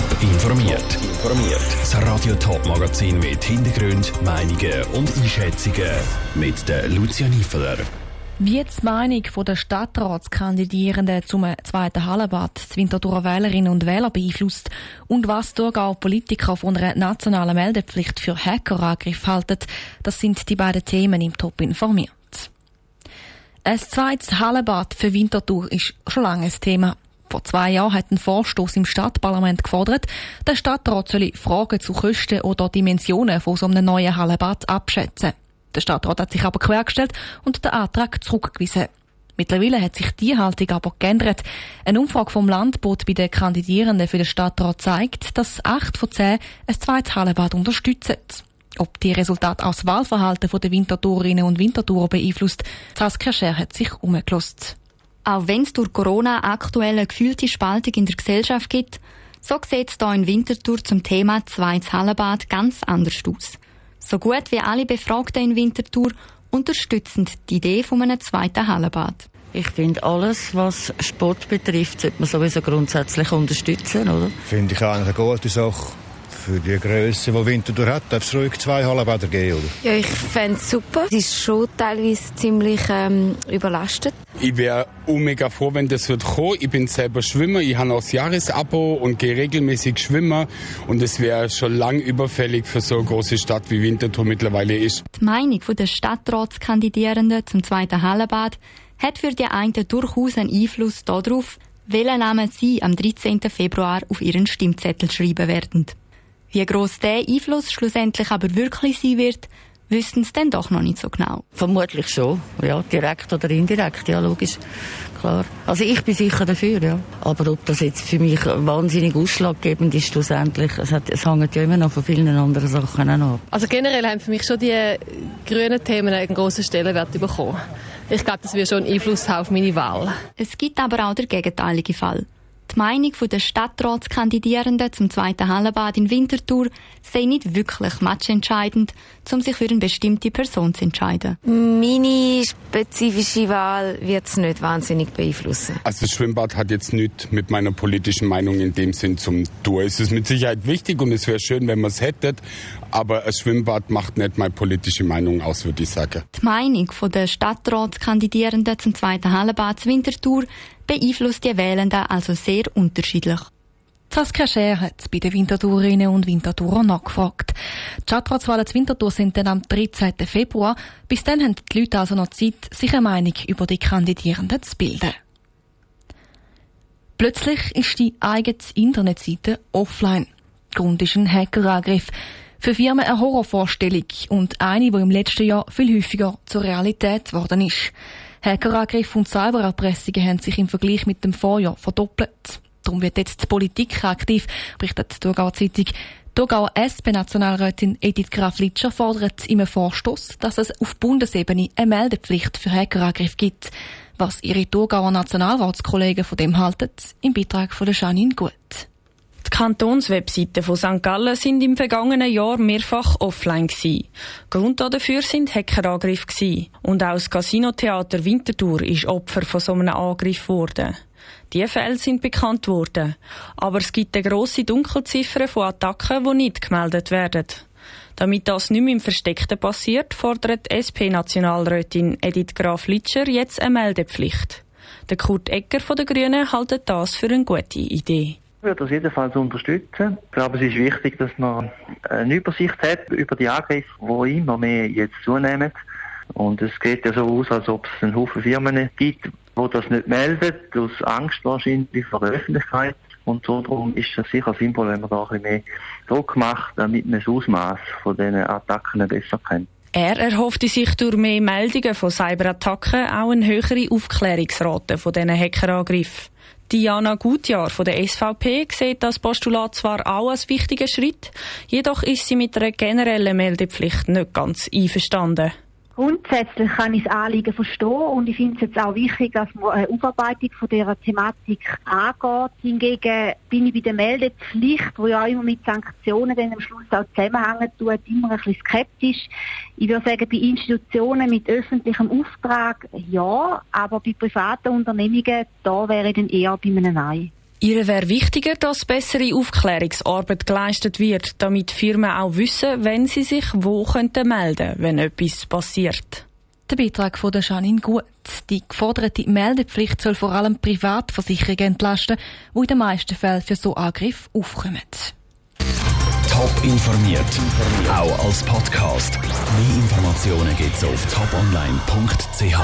Top informiert. Informiert. Das Radio Top Magazin mit Hintergrund, Meinungen und Einschätzungen mit der Lucia Niefeler. Wie die Meinung der Stadtratskandidierenden zum zweiten Hallenbad die Winterthurer Wählerinnen und Wähler beeinflusst und was Thurgau Politiker von einer nationalen Meldepflicht für Hackerangriff halten, das sind die beiden Themen im Top informiert. Ein zweites Hallenbad für Winterthur ist schon lange ein Thema. Vor zwei Jahren hat ein Vorstoß im Stadtparlament gefordert, der Stadtrat solle Fragen zu Kosten oder Dimensionen von so einem neuen Hallenbad abschätzen. Der Stadtrat hat sich aber quergestellt und den Antrag zurückgewiesen. Mittlerweile hat sich die Haltung aber geändert. Eine Umfrage vom Landbot bei den Kandidierenden für den Stadtrat zeigt, dass acht von zehn ein zweites Hallenbad unterstützen. Ob die Resultate aus Wahlverhalten der Wintertourinnen und Wintertourer beeinflusst, Saskia Scher hat sich umgelost. Auch wenn es durch Corona aktuell eine gefühlte Spaltung in der Gesellschaft gibt, so sieht es hier in Winterthur zum Thema Zweites Hallenbad ganz anders aus. So gut wie alle Befragten in Winterthur unterstützen die Idee von einem zweiten Hallenbad. Ich finde, alles, was Sport betrifft, sollte man sowieso grundsätzlich unterstützen, oder? Finde ich eigentlich eine gute Sache für die Größe, die Winterthur hat, darf es ruhig zwei Hallenbäder geben, oder? Ja, ich fände es super. Es ist schon teilweise ziemlich ähm, überlastet. Ich wäre mega froh, wenn das wird kommen. Ich bin selber Schwimmer, ich habe auch das Jahresabo und gehe regelmäßig schwimmen. Und es wäre schon lang überfällig für so eine große Stadt wie Winterthur mittlerweile ist. Die Meinung der Stadtratskandidierenden zum zweiten Hallenbad hat für die einen durchaus einen Einfluss darauf, welchen Namen sie am 13. Februar auf ihren Stimmzettel schreiben werden. Wie gross der Einfluss schlussendlich aber wirklich sein wird, wüssten es dann doch noch nicht so genau. Vermutlich schon, ja, direkt oder indirekt, ja, logisch, klar. Also ich bin sicher dafür, ja. Aber ob das jetzt für mich wahnsinnig ausschlaggebend ist schlussendlich, es, hat, es hängt ja immer noch von vielen anderen Sachen ab. Also generell haben für mich schon die grünen Themen einen grossen Stellenwert bekommen. Ich glaube, das wird schon einen Einfluss haben auf meine Wahl. Es gibt aber auch den gegenteiligen Fall. Die Meinung der Stadtratskandidierenden zum zweiten Hallenbad in Winterthur sei nicht wirklich matchentscheidend, um sich für eine bestimmte Person zu entscheiden. Meine spezifische Wahl wird es nicht wahnsinnig beeinflussen. Also das Schwimmbad hat jetzt nichts mit meiner politischen Meinung in dem Sinn zum tun. Es ist mit Sicherheit wichtig und es wäre schön, wenn man es hätte, aber ein Schwimmbad macht nicht meine politische Meinung aus, würde ich sagen. Die Meinung der Stadtratskandidierenden zum zweiten Hallenbad Winterthur beeinflusst die Wählenden also sehr unterschiedlich. Saskia Scher hat bei den Winterthurerinnen und Winterthurer nachgefragt. Die Stadtratswahlen zu Winterthur sind dann am 13. Februar. Bis dann haben die Leute also noch Zeit, sich eine Meinung über die Kandidierenden zu bilden. Plötzlich ist die eigene Internetseite offline. Grund ist ein Hackerangriff. Für Firmen eine Horrorvorstellung und eine, die im letzten Jahr viel häufiger zur Realität geworden ist. Hackerangriffe und Cybererpressungen haben sich im Vergleich mit dem Vorjahr verdoppelt. Darum wird jetzt die Politik aktiv, berichtet die Thurgauer Zeitung. Die Thurgauer SP-Nationalrätin Edith Graf-Litscher fordert im Vorstoß, dass es auf Bundesebene eine Meldepflicht für Hackerangriffe gibt. Was ihre Thurgauer Nationalratskollegen von dem halten, im Beitrag von Janine Gut. Die Kantonswebseiten von St. Gallen sind im vergangenen Jahr mehrfach offline gewesen. Grund dafür sind Hackerangriffe gewesen. Und auch das Casinotheater Winterthur ist Opfer von so einem Angriff geworden. Die Fälle sind bekannt worden. Aber es gibt eine grosse Dunkelziffer von Attacken, die nicht gemeldet werden. Damit das nicht mehr im Versteckten passiert, fordert SP-Nationalrätin Edith Graf-Litscher jetzt eine Meldepflicht. Der Kurt Ecker von den Grünen hält das für eine gute Idee. Ich würde das jedenfalls unterstützen. Ich glaube, es ist wichtig, dass man eine Übersicht hat über die Angriffe, die immer mehr jetzt zunehmen. Und es geht ja so aus, als ob es einen Haufen Firmen gibt, die das nicht melden, aus Angst wahrscheinlich vor der Öffentlichkeit. Und so darum ist es sicher sinnvoll, wenn man da ein bisschen mehr Druck macht, damit man das Ausmaß von diesen Attacken besser kennt. Er erhoffte sich durch mehr Meldungen von Cyberattacken auch eine höhere Aufklärungsrate von diesen Hackerangriffen. Diana Gutjahr von der SVP sieht das Postulat zwar auch als wichtigen Schritt, jedoch ist sie mit einer generellen Meldepflicht nicht ganz einverstanden. Grundsätzlich kann ich das Anliegen verstehen und ich finde es jetzt auch wichtig, dass man eine Aufarbeitung von dieser Thematik angeht. Hingegen bin ich bei der Meldepflicht, wo ja immer mit Sanktionen dann am Schluss auch zusammenhängen tut, immer ein bisschen skeptisch. Ich würde sagen, bei Institutionen mit öffentlichem Auftrag ja, aber bei privaten Unternehmungen, da wäre ich dann eher bei einem Nein. Ihr wäre wichtiger, dass bessere Aufklärungsarbeit geleistet wird, damit Firmen auch wissen, wenn sie sich wo könnten melden, wenn etwas passiert. Der Beitrag von der Janine Gut. Die geforderte Meldepflicht soll vor allem Privatversicherungen entlasten, die in den meisten Fällen für so Angriffe aufkommen. Top informiert, auch als Podcast. Mehr Informationen gibt's auf toponline.ch.